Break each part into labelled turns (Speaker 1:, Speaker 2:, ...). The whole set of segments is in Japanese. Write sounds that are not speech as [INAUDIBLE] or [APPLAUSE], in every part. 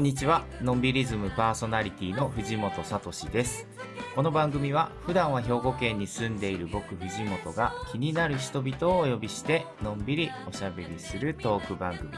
Speaker 1: こんにちは。のんびりズムパーソナリティの藤本聡です。この番組は普段は兵庫県に住んでいる僕藤本が気になる人々をお呼びしてのんびりおしゃべりするトーク番組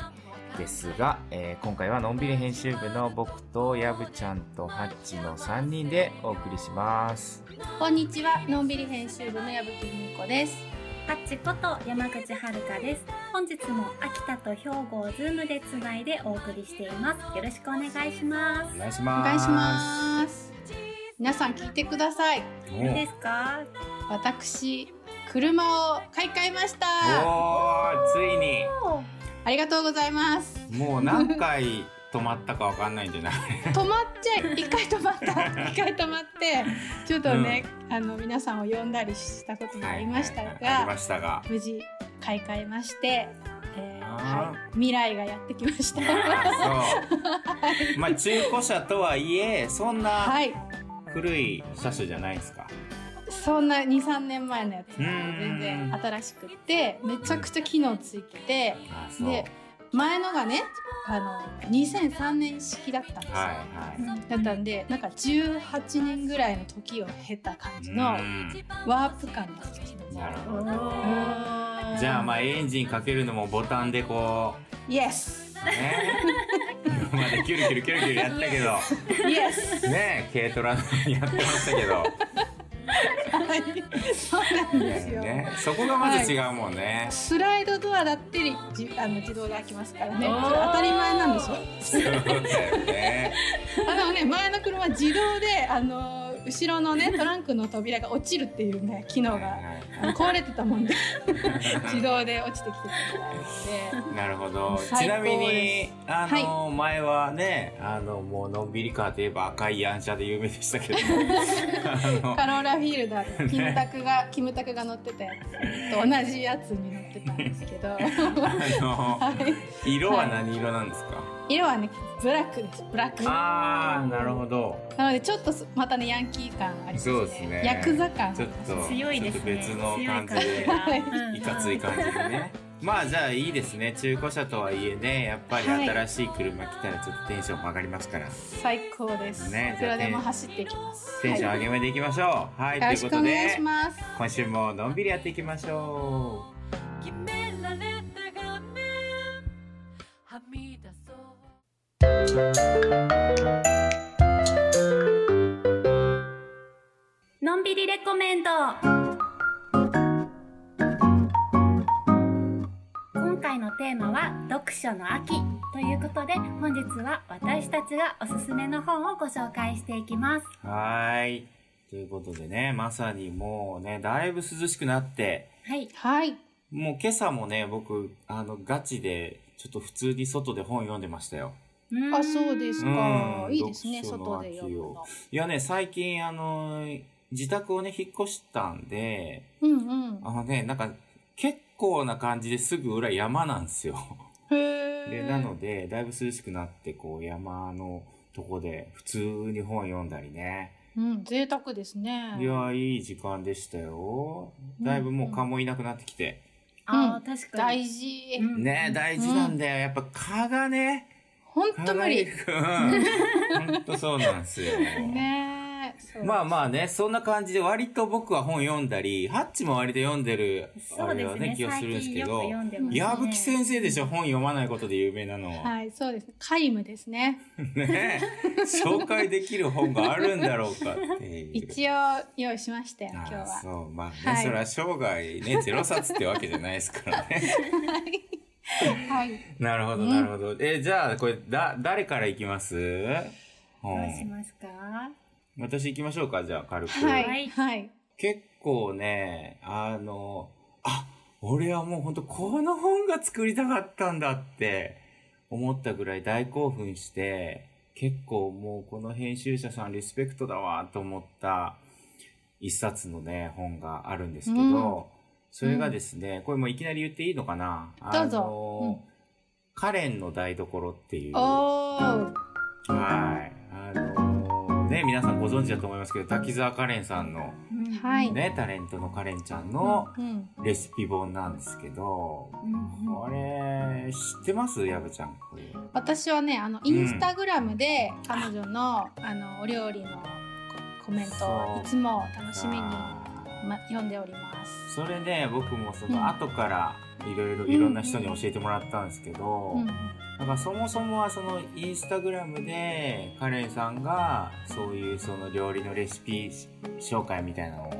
Speaker 1: ですが、えー今回はのんびり編集部の僕とやぶちゃんとハッチの3人でお送りします。
Speaker 2: こんにちは、のんびり編集部の矢吹美子です。
Speaker 3: ハッチこと山口遥です。本日も秋田と兵庫をズームでつないでお送りしています。よろしくお願いします。
Speaker 2: お
Speaker 1: お願いします。
Speaker 2: 願いします。皆さん聞いてください。
Speaker 1: お
Speaker 3: いいですか？
Speaker 2: 私、車を買い替えました。
Speaker 1: おー、ついに。
Speaker 2: ありがとうございます。
Speaker 1: もう何回止まったかわかんないんじゃない
Speaker 2: 止まっちゃい、一回止まった。[LAUGHS] 一回止まって、ちょっとね、あの皆さんを呼んだりしたことがありました
Speaker 1: はいはいはいしたが。
Speaker 2: 無事買い替えまして、えー
Speaker 1: あ
Speaker 2: はい、未来がやってきました。[LAUGHS]
Speaker 1: まあ中古車とはいえ、そんな
Speaker 2: はい。
Speaker 1: 古い車種じゃないですか。
Speaker 2: そんな2、3年前のやつが
Speaker 1: うん
Speaker 2: 全然新しくって、めちゃくちゃ機能ついてて。で前のがね、あの、2003年式だったんですよ。
Speaker 1: はいはい。
Speaker 2: だったんで、なんか18年ぐらいの時を経た感じの
Speaker 1: うん
Speaker 2: ワープ感が好きです。
Speaker 1: なる
Speaker 3: お
Speaker 1: ほど。
Speaker 3: ー
Speaker 1: じゃあまあエンジンかけるのもボタンでこ
Speaker 2: イエス
Speaker 1: う、ね。今 [LAUGHS] までキュルキュルキュルキュルやったけど、
Speaker 2: イエス
Speaker 1: ね、軽トラのようにやってましたけど、
Speaker 2: はい。そうなんですよ。
Speaker 1: ね、そこがまず違うもんね。
Speaker 2: スライドドアだってじあの自動で開きますからね。当たり前なんですよ。
Speaker 1: そうだよね。[LAUGHS]
Speaker 2: あのね、前の車は自動で、あの、後ろのね、トランクの扉が落ちるっていうね、機能が、壊れてたもんで、[LAUGHS] 自動で落ちてきてたみたいで。
Speaker 1: なるほど。ちなみに
Speaker 2: で、
Speaker 1: あの、前はね、あの、もうのんびりカーといえば赤いヤンシャで有名でしたけど、[LAUGHS]
Speaker 2: カローラフィールダーで、キムタクが、キムタクが乗ってたやつと同じやつに乗ってたんですけど、[LAUGHS]
Speaker 1: 色は何色なんですか、
Speaker 2: 色はね、ブラックです、ブラック。
Speaker 1: あー、なるほど。
Speaker 2: なので、ちょっとまたね、ヤンキー感ありますね。
Speaker 1: そうですね
Speaker 2: ヤクザ感。
Speaker 1: ちょっと、
Speaker 3: 強いですね。
Speaker 1: 別の感じで、
Speaker 3: 強い
Speaker 1: かつい感じでね。まあじゃあいいですね。中古車とはいえね、やっぱり
Speaker 2: はい
Speaker 1: 新しい車来たらちょっとテンションも上がりますから、
Speaker 2: 最高です。
Speaker 1: ね
Speaker 2: いくらでも走っていきます。
Speaker 1: テンション
Speaker 2: は
Speaker 1: 上げ目でいきましょう。はい、
Speaker 2: い、
Speaker 1: ということ
Speaker 2: よろしくお願い
Speaker 1: で
Speaker 2: し、ます。
Speaker 1: 今週ものんびりやっていきましょう。
Speaker 4: はみ出そう
Speaker 3: のんびりレコメンド今回のテーマは読書の秋ということで本日は私たちがおすすめの本をご紹介していきます。
Speaker 1: はーい。ということでね、まさにもうね、だいぶ涼しくなって、
Speaker 3: はい。
Speaker 2: はい。
Speaker 1: もう今朝もね、僕、あの、ガチで、ちょっと普通に外で本読んでましたよ。
Speaker 2: あ、そうですか。
Speaker 1: うん
Speaker 2: いいですね、外で読むの。
Speaker 1: いやね、最近、あの、自宅をね、引っ越したんで、
Speaker 2: うんうん。
Speaker 1: あのね、なんか、結構な感じですぐ裏山なんですよ。
Speaker 2: へ
Speaker 1: で、
Speaker 2: ー
Speaker 1: なので、だいぶ涼しくなって、こう、山のとこで、普通に本読んだりね。
Speaker 2: うん、贅沢ですね。
Speaker 1: いや、いい時間でしたよ。だいぶもう蚊もいなくなってきて。
Speaker 3: ああ、
Speaker 2: うん
Speaker 3: 確か
Speaker 2: 大
Speaker 3: に。
Speaker 2: 事。
Speaker 3: うん
Speaker 1: ね、大事なんだよ。やっぱ蚊がね、
Speaker 2: ほんと無理。
Speaker 1: うん。ほんとそうなんですよ。
Speaker 2: ね
Speaker 1: まあまあね、そんな感じで割と僕は本読んだり、ハッチも割と読んでる、
Speaker 3: そうですね。
Speaker 1: 気がするんですけど。矢吹先生でしょ、本読まないことで有名なの。
Speaker 2: はい、そうです。皆無です。ね。
Speaker 1: ね紹介できる本があるんだろうかっていう。
Speaker 2: 一応用意しましたよ、今日
Speaker 1: ああ
Speaker 2: は。
Speaker 1: そう、まあね、
Speaker 2: はい
Speaker 1: それは生涯ね、ゼロ冊ってわけじゃないですからね。
Speaker 2: はい。
Speaker 1: なるほど、
Speaker 2: うん
Speaker 1: なるほど。え、じゃあ、これ、だ、誰からいきます？
Speaker 3: どうし
Speaker 1: 本
Speaker 3: ますか？
Speaker 1: 私行きましょうか、じゃあ、軽く。
Speaker 2: はい。はい。
Speaker 1: 結構ね、あの、あ、俺はもう本当この本が作りたかったんだって思ったぐらい大興奮して、結構もうこの編集者さんリスペクトだわと思った一冊のね、本があるんですけど、
Speaker 2: うん
Speaker 1: それがですね、これもういきなり言っていいのかな？
Speaker 2: どうぞ
Speaker 1: あのカレンの台所っていう。はい。あのね、皆さんご存知だと思いますけど、滝沢カレンさんの
Speaker 2: はい。
Speaker 1: ね、タレントのカレンちゃんの
Speaker 2: うん。
Speaker 1: レシピ本なんですけど、これ、知ってます？やぶちゃん。これ
Speaker 2: 私はね、あの、インスタグラムで彼女の、あの、お料理のココメントをいつも楽しみに、
Speaker 1: あ
Speaker 2: ま、読んでおります。
Speaker 1: ーそれね、僕もそ
Speaker 2: うん
Speaker 1: の後からいろいろいろんな人に教えてもらったんですけど、
Speaker 2: うん。
Speaker 1: なんかそもそもはそのインスタグラムでカレンさんがそういうその料理のレシピ紹介みたいなのを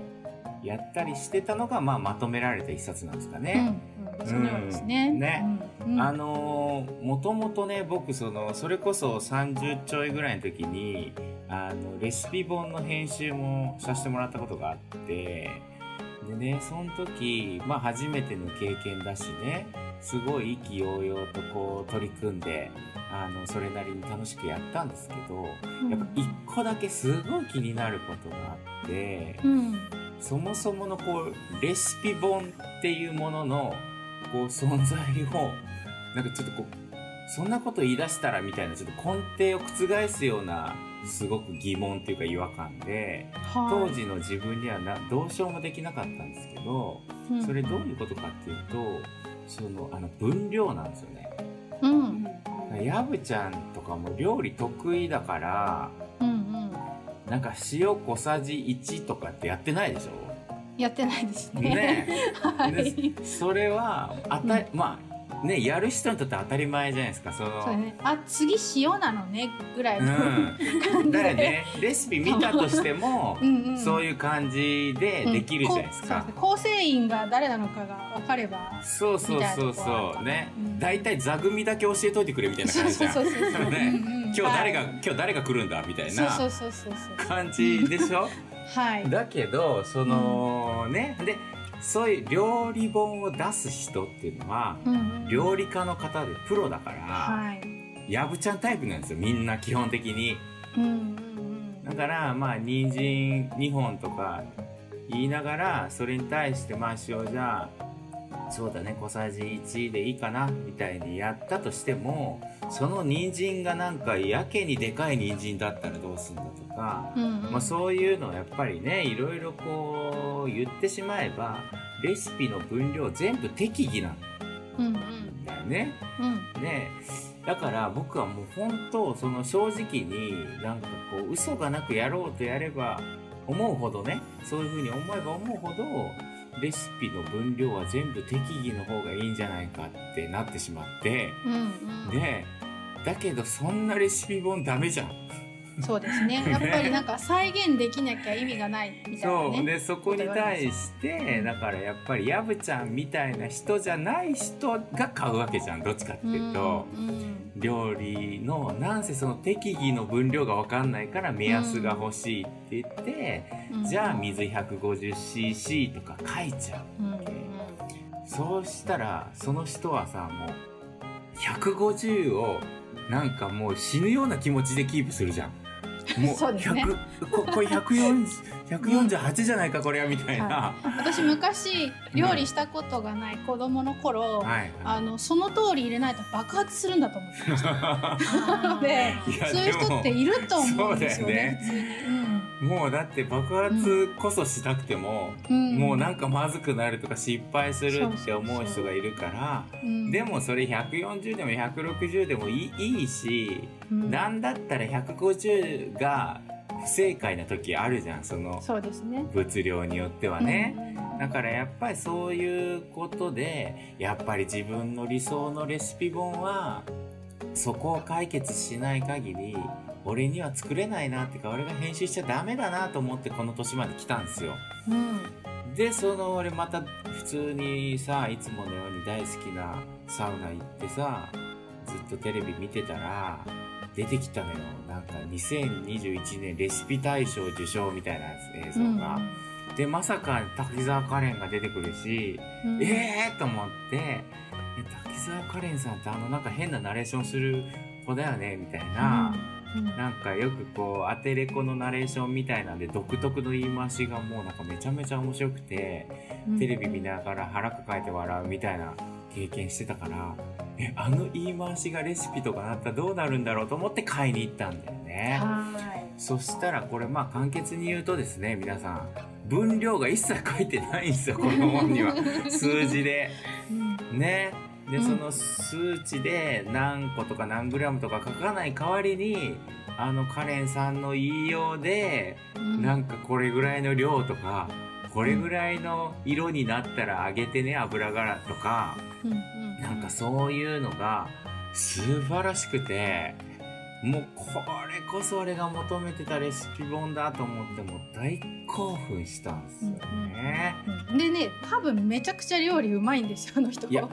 Speaker 1: やったりしてたのがまあまとめられた一冊なんですか
Speaker 2: うん。
Speaker 1: ね。
Speaker 2: うん。そのようですね。
Speaker 1: うんね
Speaker 2: うん。うん
Speaker 1: あのーもともとね僕そのそれこそ30ちょいぐらいの時にあのレシピ本の編集もさせてもらったことがあってでねその時まあ初めての経験だしねすごい意気揚々とこう取り組んであのそれなりに楽しくやったんですけどやっぱ一個だけすごい気になることがあって
Speaker 2: うん。
Speaker 1: そもそものこうレシピ本っていうもののこう存在をなんかちょっとこうそんなこと言い出したらみたいなちょっと根底を覆すようなすごく疑問っていうか違和感で当時の自分にはなどうしようもできなかったんですけど
Speaker 2: うん
Speaker 1: それどういうことかっていうとそのあの分量なんですよね。
Speaker 2: うん。
Speaker 1: やぶちゃんとかも料理得意だから
Speaker 2: うん。うん。
Speaker 1: なんか塩小さじ1とかってやってないでしょ？
Speaker 2: やってないですね。
Speaker 1: ね [LAUGHS]
Speaker 2: はい。
Speaker 1: でそれはあた、まあねやる人にとって当たり前じゃないですかその。
Speaker 2: そうね。あ、次塩なのねぐらいの
Speaker 1: うん、だから
Speaker 2: で。
Speaker 1: ねレシピ見たとしても
Speaker 2: うんうん。
Speaker 1: そういう感じでできるじゃないですか、
Speaker 2: うん構成員が誰なのかが分かれば。
Speaker 1: そうそうそうそう。ね。
Speaker 2: うん。
Speaker 1: 大体座組だけ教えといてくれみたいな感じじゃん。
Speaker 2: そうそうそう。[LAUGHS]
Speaker 1: ね。
Speaker 2: うんうん
Speaker 1: 今日誰が、
Speaker 2: はい
Speaker 1: 今日誰が来るんだみたいな。
Speaker 2: そうそうそうそうそう。
Speaker 1: 感じでしょ？
Speaker 2: はい。
Speaker 1: だけどその、ね。でそういう料理本を出す人っていうのは
Speaker 2: うんうん
Speaker 1: 料理家の方でプロだから、
Speaker 2: はい。
Speaker 1: やぶちゃんタイプなんですよみんな基本的に
Speaker 2: うんうんうん。
Speaker 1: だからまあ人参2本とか言いながらそれに対してまあ塩じゃあそうだね小さじ1でいいかなみたいにやったとしてもその人参がなんかやけにでかい人参だったらどうすんだとか、
Speaker 2: うんうん。
Speaker 1: まあ、そういうのをやっぱりねいろいろこう言ってしまえばレシピの分量全部適宜なん
Speaker 2: うんうん。
Speaker 1: だよね。
Speaker 2: うん。
Speaker 1: ね。だから僕はもう本当その正直になんかこう嘘がなくやろうとやれば思うほどねそういうふうに思えば思うほどレシピの分量は全部適宜の方がいいんじゃないかってなってしまって
Speaker 2: うんうん。
Speaker 1: でだけどそんなレシピ本ダメじゃん。
Speaker 2: そうです [LAUGHS] ね。やっぱりなんか再現できなきゃ意味がないみたいな
Speaker 1: そう。
Speaker 2: ね。
Speaker 1: でそこに対してだからやっぱりやぶちゃんみたいな人じゃない人が買うわけじゃん。どっちかっていうと。
Speaker 2: うんうん
Speaker 1: 料理のなんせその適宜の分量が分かんないから目安が欲しいって言って、
Speaker 2: うん
Speaker 1: じゃあ水 150cc とか書いちゃう
Speaker 2: うんうん
Speaker 1: そうしたらその人はさもう150をなんかもう死ぬような気持ちでキープするじゃんもう
Speaker 2: そうですね
Speaker 1: 100ここれ140 148じゃないかこれはみたいな、
Speaker 2: は私昔料理したことがない子供の頃、
Speaker 1: はい
Speaker 2: あのその通り入れないと爆発するんだと思ってました。
Speaker 1: は [LAUGHS]
Speaker 2: でそういう人っていると思うんですよね。
Speaker 1: そう
Speaker 2: 普通に。
Speaker 1: もうだって爆発こそしたくても、
Speaker 2: うん。
Speaker 1: もうなんかまずくなるとか失敗するって思う人がいるから
Speaker 2: うん。
Speaker 1: で、もそれ140でも160でもいいし、
Speaker 2: うん。
Speaker 1: なんだったら150が不正解な時あるじゃんその
Speaker 2: そうですね。
Speaker 1: 物量によってはね、
Speaker 2: うん。
Speaker 1: だからやっぱりそういうことでやっぱり自分の理想のレシピ本はそこを解決しない限り俺には作れないなってか俺が編集しちゃダメだなと思ってこの年まで来たんですよ。
Speaker 2: うん。
Speaker 1: でその俺また普通にさいつものように大好きなサウナ行ってさずっとテレビ見てたら出てきたのよ。なんか2021年レシピ大賞受賞みたいなやつ映像が、でまさか滝沢カレンが出てくるし、
Speaker 2: うん。
Speaker 1: ええー、と思ってえ滝沢カレンさんってあのなんか変なナレーションする子だよねみたいな、
Speaker 2: うん
Speaker 1: なんかよくこうアテレコのナレーションみたいなんで独特の言い回しがもうなんかめちゃめちゃ面白くて、
Speaker 2: うん。
Speaker 1: テレビ見ながら腹抱えて笑うみたいな経験してたからえあの言い回しがレシピとかなったらどうなるんだろうと思って買いに行ったんだよね。
Speaker 2: はい。
Speaker 1: そしたらこれまあ簡潔に言うとですね皆さん分量が一切書いてないんですよこの本には。[LAUGHS] 数字で。
Speaker 2: うん。
Speaker 1: ねで、
Speaker 2: うん。
Speaker 1: その数値で何個とか何グラムとか書かない代わりにあのカレンさんの言いようで
Speaker 2: うん。
Speaker 1: なんかこれぐらいの量とかこれぐらいの色になったら揚げてね油がとか。
Speaker 2: うん。うん。
Speaker 1: なんかそういうのが素晴らしくてもうこれこそ俺が求めてたレシピ本だと思ってもう大興奮したんですよね。
Speaker 2: うんでね多分めちゃくちゃ料理うまいんですよあの人。
Speaker 1: いや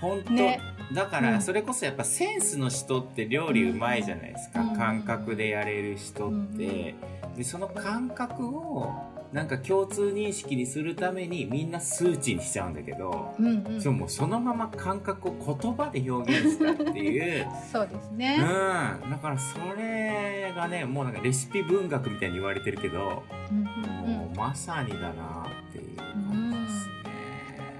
Speaker 1: 本当、
Speaker 2: ね。
Speaker 1: だか
Speaker 2: うん。
Speaker 1: らそれこそやっぱセンスの人って料理うまいじゃないですか、
Speaker 2: うん。
Speaker 1: 感覚でやれる人って、でその感覚をなんか共通認識にするためにみんな数値にしちゃうんだけど、
Speaker 2: うんうん。
Speaker 1: そうもうそのまま感覚を言葉で表現したっていう。[LAUGHS]
Speaker 2: そうです
Speaker 1: うん。
Speaker 2: ね、
Speaker 1: だからそれがねもうなんかレシピ文学みたいに言われてるけど、
Speaker 2: うんうん
Speaker 1: もうまさにだなっていう感じですね。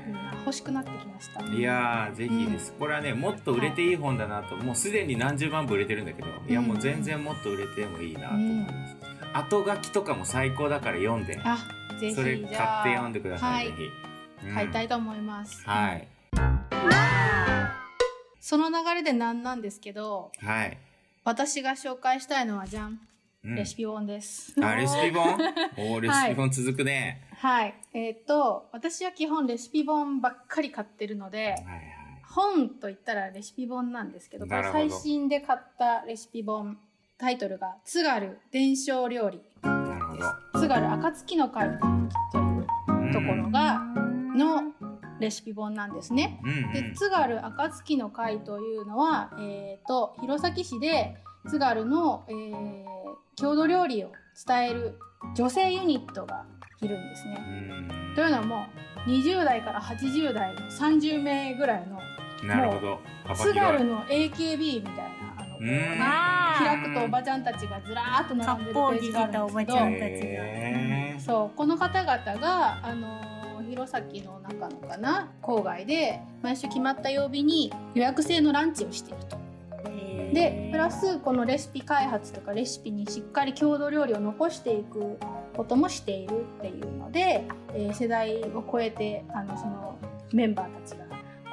Speaker 2: うん、欲しくなってきました。
Speaker 1: いやーぜひです、これはねもっと売れていい本だなと、もうすでに何十万部売れてるんだけど、いやもう全然もっと売れてもいいなと思います、後書きとかも最高だから読んで。
Speaker 2: あぜひ。
Speaker 1: それ買って読んでください、
Speaker 2: はい。
Speaker 1: ぜひ、うん。
Speaker 2: 買いたいと思います、
Speaker 1: はい。
Speaker 2: その流れでなんなんですけど
Speaker 1: はい、
Speaker 2: 私が紹介したいのはじゃん
Speaker 1: うん。
Speaker 2: レシピ本です、
Speaker 1: あレシピ本？[LAUGHS] おーレシピ本続くね、
Speaker 2: はい。えーっと私は基本レシピ本ばっかり買ってるので
Speaker 1: はい、はい。
Speaker 2: 本といったらレシピ本なんですけど
Speaker 1: ど。
Speaker 2: 最新で買ったレシピ本タイトルが「津軽伝承料理。
Speaker 1: なるほ」ど。
Speaker 2: 津軽暁の会というところがのレシピ本なんですね。
Speaker 1: うんうん。
Speaker 2: で津軽暁の会というのは、えー、と弘前市で津軽の、えー郷土料理を伝える女性ユニットがいるんですね。
Speaker 1: うん。
Speaker 2: というのも20代から80代の30名ぐらいの
Speaker 1: なるほど。幅
Speaker 2: 津軽の AKB みたいなあの、
Speaker 1: う
Speaker 2: 開くとおばちゃんたちがずらーっと並んでるページがあるんですけどそうこの方々があの弘前の中のかな郊外で毎週決まった曜日に予約制のランチをしていると。でプラスこのレシピ開発とかレシピにしっかり郷土料理を残していくこともしているっていうので、えー世代を超えてあのそのメンバーたちが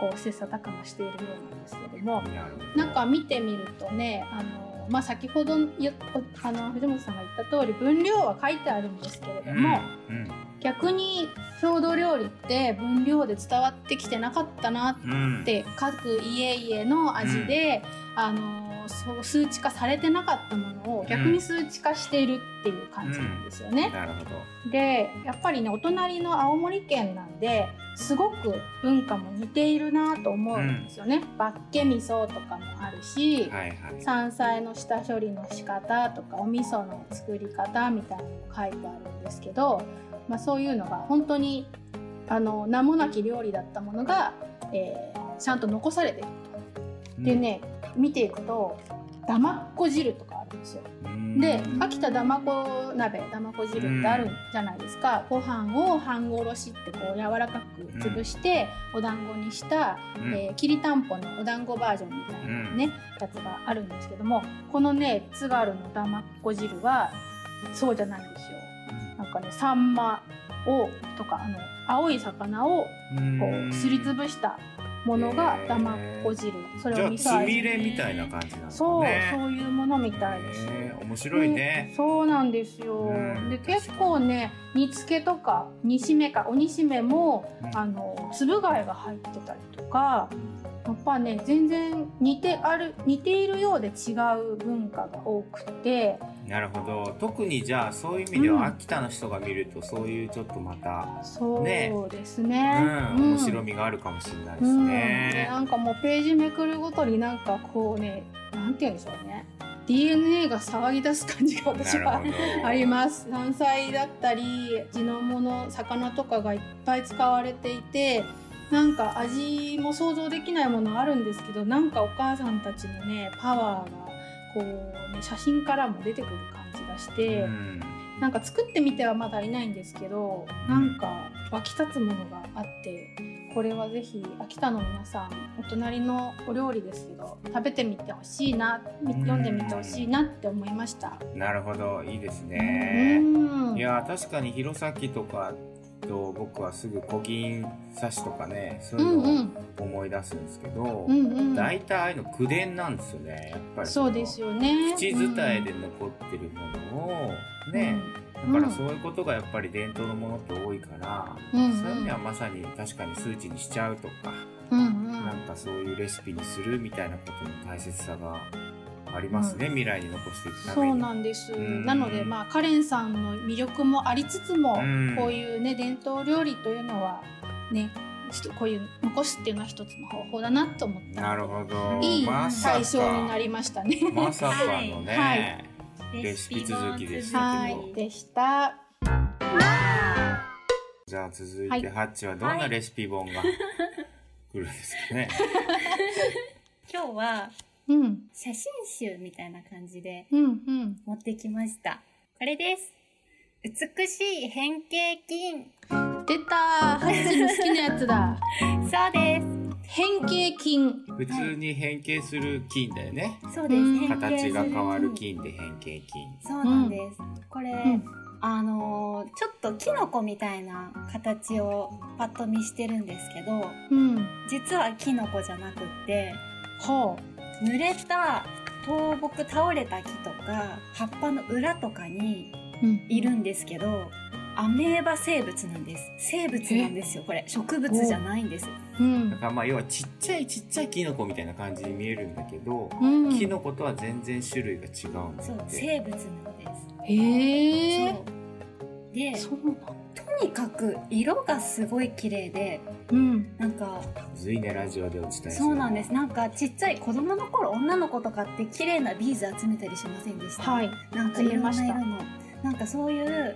Speaker 2: こう切磋琢磨しているようなんですけども
Speaker 1: な
Speaker 2: んか見てみるとねあの、まあ、先ほどあの藤本さんが言った通り分量は書いてあるんですけれども、
Speaker 1: うん
Speaker 2: 逆に郷土料理って分量で伝わってきてなかったな
Speaker 1: うん
Speaker 2: って各家々の味で、あのそう数値化されてなかったものを逆に数値化しているっていう感じなんですよね。
Speaker 1: なるほど
Speaker 2: でやっぱりねお隣の青森県なんですごく文化も似ているなと思うんですよね。バッケ味噌とかもあるし、
Speaker 1: はいはい
Speaker 2: 山菜の下処理の仕方とかお味噌の作り方みたいなのも書いてあるんですけど、まあ、そういうのが本当にあの名もなき料理だったものが、えーちゃんと残されていると。でね見ていくとだまっこ汁とかあるんですよ。
Speaker 1: うん。
Speaker 2: で秋田だまこ鍋だまこ汁ってあるじゃないですか、ご飯を半殺しってこう柔らかく潰して、お団子にした、
Speaker 1: うん。
Speaker 2: えーきりたんぽのお団子バージョンみたいなね、やつがあるんですけどもこのね津軽のだまっこ汁はそうじゃないんですよ。なんかねサンマをとかあの青い魚をこうすりつぶしたものがだまっこ汁それを味噌味
Speaker 1: れみたいな感じなんです
Speaker 2: そう、
Speaker 1: ね
Speaker 2: そういうものみたいです。
Speaker 1: 面白いね。
Speaker 2: でそうなんですよ。
Speaker 1: うん
Speaker 2: で結構ね煮付けとか煮しめか鬼しめも、
Speaker 1: うん。
Speaker 2: あの粒貝が入ってたりとかやっぱね全然似てある似ているようで違う文化が多くて。
Speaker 1: なるほど。特にじゃあそういう意味で
Speaker 2: うん
Speaker 1: は秋田の人が見るとそういうちょっとまた
Speaker 2: そう
Speaker 1: ね
Speaker 2: です
Speaker 1: う
Speaker 2: ね。
Speaker 1: ん。面白みがあるかもしれないです
Speaker 2: うん。で
Speaker 1: ね
Speaker 2: なんかもうページめくるごとになんかこうねなんて言うんでしょうね。DNA が騒ぎ出す感じが私はあります。山菜だったり地のもの魚とかがいっぱい使われていてなんか味も想像できないものあるんですけどなんかお母さんたちのねパワーがこうね写真からも出てくる感じがして、
Speaker 1: うん。
Speaker 2: なんか作ってみてはまだいないんですけどなんか湧き立つものがあってこれはぜひ秋田の皆さんお隣のお料理ですけど食べてみてほしいなみ読んでみてほしいなって思いました。
Speaker 1: なるほど。いいです
Speaker 2: う
Speaker 1: ね、
Speaker 2: ん。
Speaker 1: いやー確かに弘前とかと僕はすぐ古今冊子とかねそういうのを思い出すんですけど、大体ああいうの口伝なんですよねやっぱり
Speaker 2: そうですよね。
Speaker 1: 口伝えで残ってるものをね、だからそういうことがやっぱり伝統のものって多いから、そういう意味ではまさに確かに数値にしちゃうとか、
Speaker 2: う
Speaker 1: なんかそういうレシピにするみたいなことの大切さがありますね、未来に残していくた
Speaker 2: そう。なんです。
Speaker 1: ん
Speaker 2: なのでまあカレンさんの魅力もありつつも、
Speaker 1: うん
Speaker 2: こういうね伝統料理というのはねちょっとこういう残すっていうのは一つの方法だなと思った。
Speaker 1: なるほど。
Speaker 2: いい対象にな
Speaker 1: か、
Speaker 2: りましたね。
Speaker 1: まさかのね、
Speaker 2: はい
Speaker 1: レシピ続きでし
Speaker 2: はいでした。
Speaker 1: じゃあ続いてハッチはどんなレシピ本が来るんですかね。[LAUGHS]
Speaker 3: 今日は
Speaker 2: うん
Speaker 3: 写真集みたいな感じで
Speaker 2: うんうん。
Speaker 3: 持ってきました。これです。美しい変形筋。
Speaker 2: 出たハッチの好きなやつだ。[LAUGHS]
Speaker 3: そうで
Speaker 2: 変形筋。
Speaker 1: 普通に変形する菌だよね。
Speaker 3: す。そうです。形
Speaker 1: が変わる菌で変形菌。
Speaker 3: そうなんです。これ、
Speaker 2: ん
Speaker 3: あのーちょっとキノコみたいな形をパッと見してるんですけど、
Speaker 2: うん。
Speaker 3: 実はキノコじゃなくって、
Speaker 2: ほ
Speaker 3: 濡れた倒木倒れた木とか葉っぱの裏とかに
Speaker 2: う。うん
Speaker 3: いるんですけど、アメーバ生物なんです。生物なんですよ、これ。植物じゃないんです。
Speaker 2: うん
Speaker 1: だからまあ要はちっちゃいちっちゃいキノコみたいな感じに見えるんだけど、
Speaker 2: うん。
Speaker 1: キノコとは全然種類が違うんだ
Speaker 3: そう。生物なんです。
Speaker 2: へえ。
Speaker 3: で、
Speaker 2: そうなんだ。
Speaker 3: とにかく色がすごい綺麗で、
Speaker 2: うん。
Speaker 3: なんか、
Speaker 1: むずいねラジオでお伝えする。
Speaker 3: そうなんです。なんかちっちゃい子供の頃女の子とかって綺麗なビーズ集めたりしませんでした？
Speaker 2: はい。
Speaker 3: なんかいろんな色の。なんかそういう、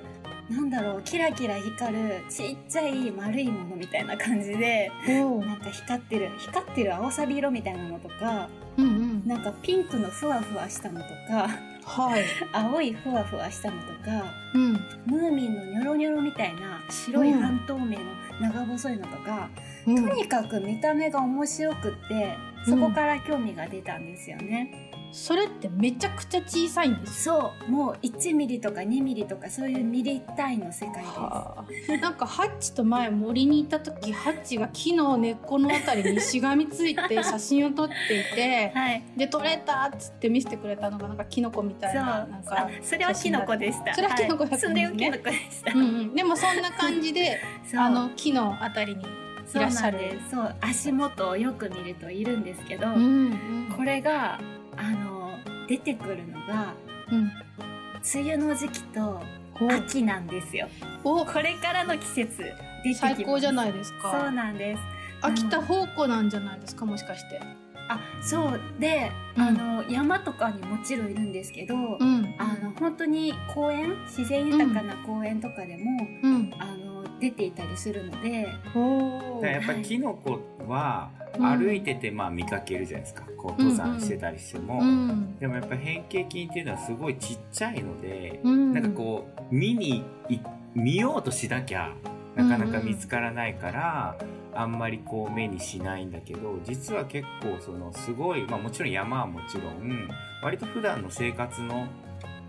Speaker 3: なんだろう、キラキラ光るちっちゃい丸いものみたいな感じで、なんか光ってる、光ってる青サビ色みたいなのとか、
Speaker 2: うんうん。
Speaker 3: なんかピンクのふわふわしたのとか、
Speaker 2: はい。[LAUGHS]
Speaker 3: 青いふわふわしたのとか、
Speaker 2: うん。
Speaker 3: ムーミンのニョロニョロみたいな白い半透明の長細いのとか、
Speaker 2: うん
Speaker 3: とにかく見た目が面白くってそこから興味が出たんですよね、
Speaker 2: それってめちゃくちゃ小さいんですよ。
Speaker 3: そう。もう1ミリとか2ミリとかそういうミリ単位の世界です。
Speaker 2: はあ、なんかハッチと前森に行った時ハッチが木の根っこのあたりにしがみついて写真を撮っていて
Speaker 3: はい。
Speaker 2: で撮れたっつって見せてくれたのがなんかキノコみた
Speaker 3: そ
Speaker 2: いう。ななんか
Speaker 3: あそれはキノコでした。
Speaker 2: それはキノコだったんですね。
Speaker 3: はい、それはキノコでした、
Speaker 2: うんうん、でもそんな感じで [LAUGHS] あの木のあたりにいらっしゃる。
Speaker 3: そう足元をよく見るといるんですけど、
Speaker 2: うんうん。
Speaker 3: これがあの出てくるのが
Speaker 2: うん。
Speaker 3: 梅雨の時期と秋なんですよ。
Speaker 2: お。お
Speaker 3: これからの季節
Speaker 2: 最高じゃないです
Speaker 3: そう
Speaker 2: か
Speaker 3: なんです。
Speaker 2: 秋田宝庫なんじゃないですかもしかして。
Speaker 3: あそう。で、
Speaker 2: うん。
Speaker 3: あの山とかにもちろんいるんですけど、
Speaker 2: うん。
Speaker 3: あの本当に公園自然豊かな公園とかでも、
Speaker 2: うん。
Speaker 3: あの出ていたりするので。
Speaker 2: お
Speaker 1: だからやっぱりキノコは
Speaker 2: うん
Speaker 1: 歩いててまあ見かけるじゃないですか。こう登山してたりしても。
Speaker 2: うん
Speaker 1: でもやっぱ変形菌っていうのはすごいちっちゃいので、
Speaker 2: うん。
Speaker 1: なんかこう見にい見ようとしなきゃなかなか見つからないから、あんまりこう目にしないんだけど実は結構そのすごい、まあ、もちろん山はもちろん割と普段の生活の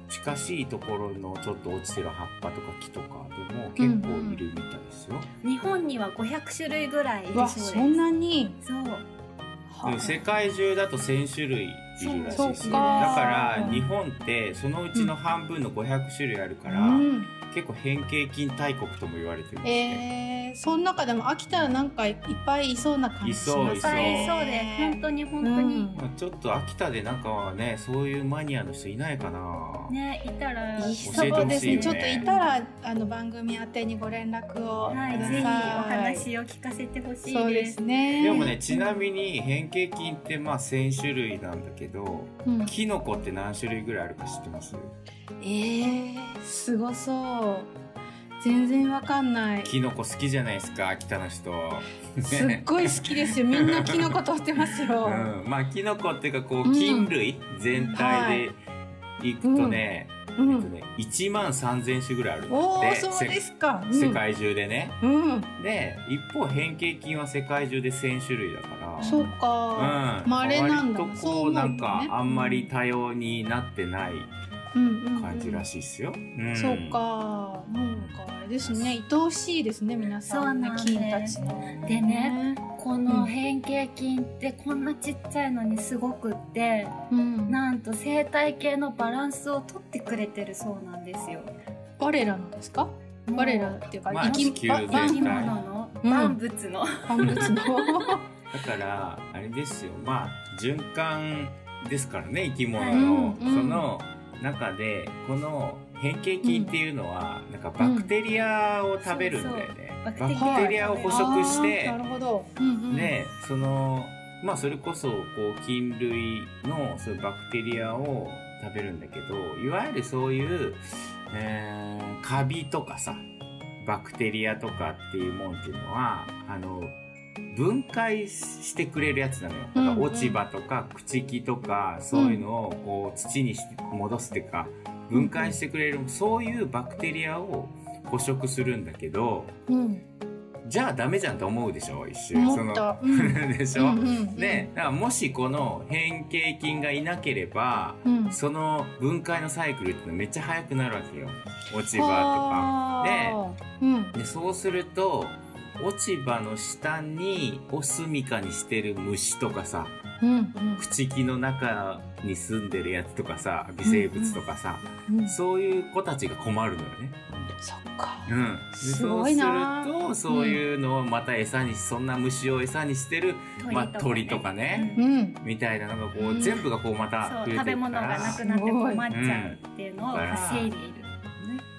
Speaker 1: 近しいところのちょっと落ちてる葉っぱとか木とかでも結構いるみたいですよ。
Speaker 3: 日本には500種類ぐらいいるそう
Speaker 2: わ
Speaker 3: です。
Speaker 2: そんなに？
Speaker 3: そう。
Speaker 1: うん世界中だと1000種類いるらしいですだから日本ってそのうちの半分の500種類あるから、
Speaker 2: うん。
Speaker 1: 結構変形菌大国とも言われてるんですね、
Speaker 2: えー、その中でも秋田はなんかいっぱいいそうな感じします
Speaker 1: いそうい
Speaker 2: ね。
Speaker 3: そうです本当に本当に、
Speaker 1: まあ、ちょっと秋田でなんかはねそういうマニアの人いないかな、
Speaker 3: ねいたら
Speaker 2: い
Speaker 1: 教
Speaker 2: そう
Speaker 1: えてほしいよね
Speaker 2: ですね。ちょっといたらあの番組宛てにご連絡をください。
Speaker 3: はい、ぜひお話を聞かせてほしいです。
Speaker 2: そうですね。
Speaker 1: でもねちなみに変形菌ってまあ1000種類なんだけど
Speaker 2: うん、
Speaker 1: キノコって何種類ぐらいあるか知ってます？
Speaker 2: えー、すごそう。全然わかんない。
Speaker 1: キノコ好きじゃないですか秋田の人
Speaker 2: すっごい好きですよ。みんなキノコ取ってますよ。[LAUGHS]
Speaker 1: うん、まあキノコっていうかこ
Speaker 2: う
Speaker 1: うん菌類全体でいくとね、
Speaker 2: うん
Speaker 1: えっとね、1万3000種ぐらいあるんだ
Speaker 2: お
Speaker 1: って
Speaker 2: おそうですか。うん
Speaker 1: せ世界中でね。
Speaker 2: うん。
Speaker 1: で一方変形菌は世界中で1000種類だから
Speaker 2: そう
Speaker 1: うん
Speaker 2: か。まああれなんだ。
Speaker 1: 割とこうなんか
Speaker 2: ね
Speaker 1: あんまり多様になってない感じらしいっすよ。うん
Speaker 2: そうか。なんかあれですね。愛おしいですね皆さんね
Speaker 3: そうなんです
Speaker 2: 菌たちの。
Speaker 3: でね。この変形菌ってこんなちっちゃいのにすごくって
Speaker 2: うん。
Speaker 3: なんと生態系のバランスをとってくれてるそうなんですよ
Speaker 2: 我らのですか？我らっていうか
Speaker 1: まあ
Speaker 2: 生き
Speaker 3: 物
Speaker 1: 体
Speaker 3: の
Speaker 2: うん
Speaker 3: 万物の、
Speaker 2: 万物の。[LAUGHS]
Speaker 1: だからあれですよまあ循環ですからね生き物の、
Speaker 2: うんうん
Speaker 1: その中でこの変形菌っていうのは、なんかバクテリアを食べるんだよね、
Speaker 3: そうそう。
Speaker 1: バクテリアを捕食して
Speaker 2: なるほど。
Speaker 1: でそのまあそれこそこう菌類のそういうバクテリアを食べるんだけどいわゆるそういう、えーカビとかさバクテリアとかっていうもんっていうのはあの分解してくれるやつなのよ。だから落ち葉とか朽木とかそういうのをこう土にし戻すっていうか分解してくれるそういうバクテリアを捕食するんだけど
Speaker 2: うん。
Speaker 1: じゃあダメじゃんと思うでしょ一瞬。
Speaker 2: 思った。うん。[LAUGHS]
Speaker 1: でしょ、
Speaker 2: うんうんうん
Speaker 1: で、だからもしこの変形菌がいなければ、
Speaker 2: うん。
Speaker 1: その分解のサイクルってのめっちゃ速くなるわけよ。落ち葉とか。で、そうすると、落ち葉の下にお住処にしてる虫とかさ、
Speaker 2: うんうん
Speaker 1: 朽木の中に住んでるやつとかさ、微生物とかさ、
Speaker 2: うん。
Speaker 1: そういう子たちが困るのよね。
Speaker 2: そっか。
Speaker 1: うん。です
Speaker 2: ごいな
Speaker 1: そうすると、そういうのをまた餌に、そんな虫を餌にしてる、まあ鳥とかね
Speaker 3: うん
Speaker 2: うん。
Speaker 1: みたいなのがこう、
Speaker 2: うん
Speaker 1: 全部がこうまた
Speaker 3: そう食べ物がなくなって困っちゃうっていうのを防いでいる、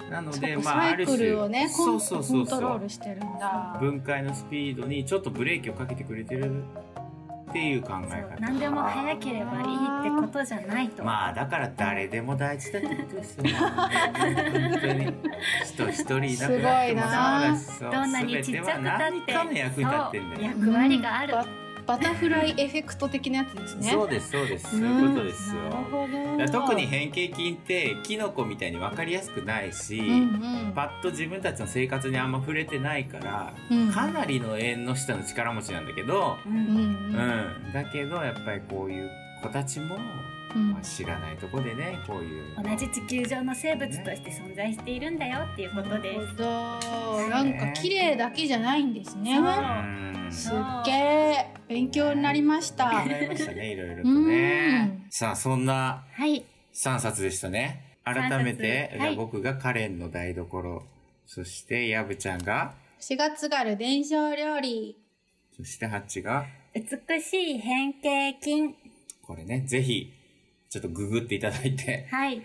Speaker 1: なのでまあ
Speaker 2: かサイク
Speaker 1: ある種
Speaker 2: ルをねコン
Speaker 1: そうそうそう
Speaker 2: コントロー
Speaker 1: そう
Speaker 2: ルしてるんだ。
Speaker 1: 分解のスピードにちょっとブレーキをかけてくれてるっていう考え方。
Speaker 3: 何でも早ければいいってことじゃないと、
Speaker 1: まあだから誰でも大事だってことですよ本当に。人一人いなくなっても
Speaker 2: すごいな。
Speaker 1: そうだし
Speaker 3: どんなにちっちゃくたって。
Speaker 1: 役に立ってんだよ。
Speaker 3: 役割がある、
Speaker 2: ババタフライエフェクト的なやつですね。
Speaker 1: そうですそうです。そういうことですよ、
Speaker 2: うんなるほど。
Speaker 1: 特に変形菌ってキノコみたいに分かりやすくないし、
Speaker 2: うんうん。
Speaker 1: パッと自分たちの生活にあんま触れてないから、
Speaker 2: うん。
Speaker 1: かなりの縁の下の力持ちなんだけど、
Speaker 3: う
Speaker 2: うん。ん
Speaker 1: うん、だけどやっぱりこういう子たちも、
Speaker 2: うん。
Speaker 1: まあ、知らないとこでねこういう。
Speaker 3: 同じ地球上の生物として存在しているんだよっていうことです、
Speaker 2: な。なんか綺麗だけじゃないんですね。
Speaker 1: う。ん。
Speaker 2: すっげえ勉強になりました。
Speaker 1: 考えましたねいろいろと
Speaker 2: う
Speaker 1: ね
Speaker 2: ん。
Speaker 1: さあそんな
Speaker 3: はい。
Speaker 1: 3冊でしたね。改めて、
Speaker 3: はい。
Speaker 1: 僕がカレンの台所そしてヤブちゃんが
Speaker 2: 4月がる伝承料理。
Speaker 1: そしてハッチが
Speaker 3: 美しい変形菌。
Speaker 1: これねぜひちょっとググっていただいて。
Speaker 3: はい。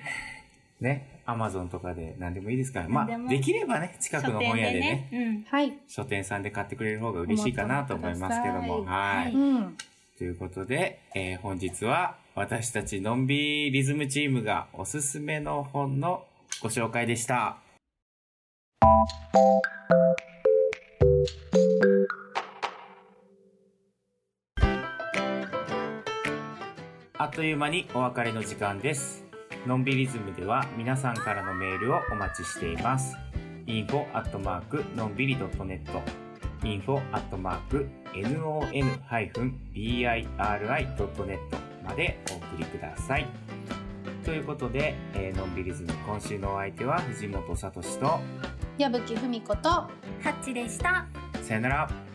Speaker 1: ねアマゾンとかで何でもいいですからまあできればね近くの本屋でね
Speaker 3: うん
Speaker 2: はい。
Speaker 1: 書店さんで買ってくれる方が嬉しいかなと思いますけども。はい。ということで、えー本日は私たちのんびりリズムチームがおすすめの本のご紹介でした。あっという間にお別れの時間です。のんびりズムでは皆さんからのメールをお待ちしています。info アットマークのんびり .net info アットマーク non-biri.net までお送りください。ということで、えーのんびりズム今週のお相手は藤本聡と、
Speaker 2: 矢吹文子と
Speaker 3: ハッチでした
Speaker 1: さよなら。